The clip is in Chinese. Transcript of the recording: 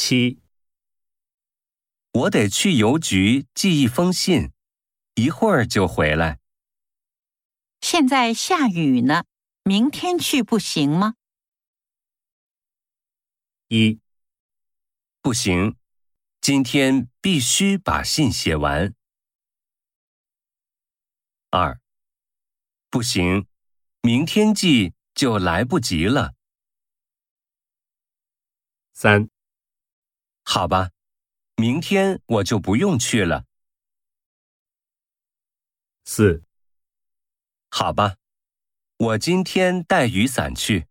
七，我得去邮局寄一封信，一会儿就回来。现在下雨呢，明天去不行吗？一，不行，今天必须把信写完。二，不行，明天寄就来不及了。三，好吧，明天我就不用去了。四，好吧，我今天带雨伞去。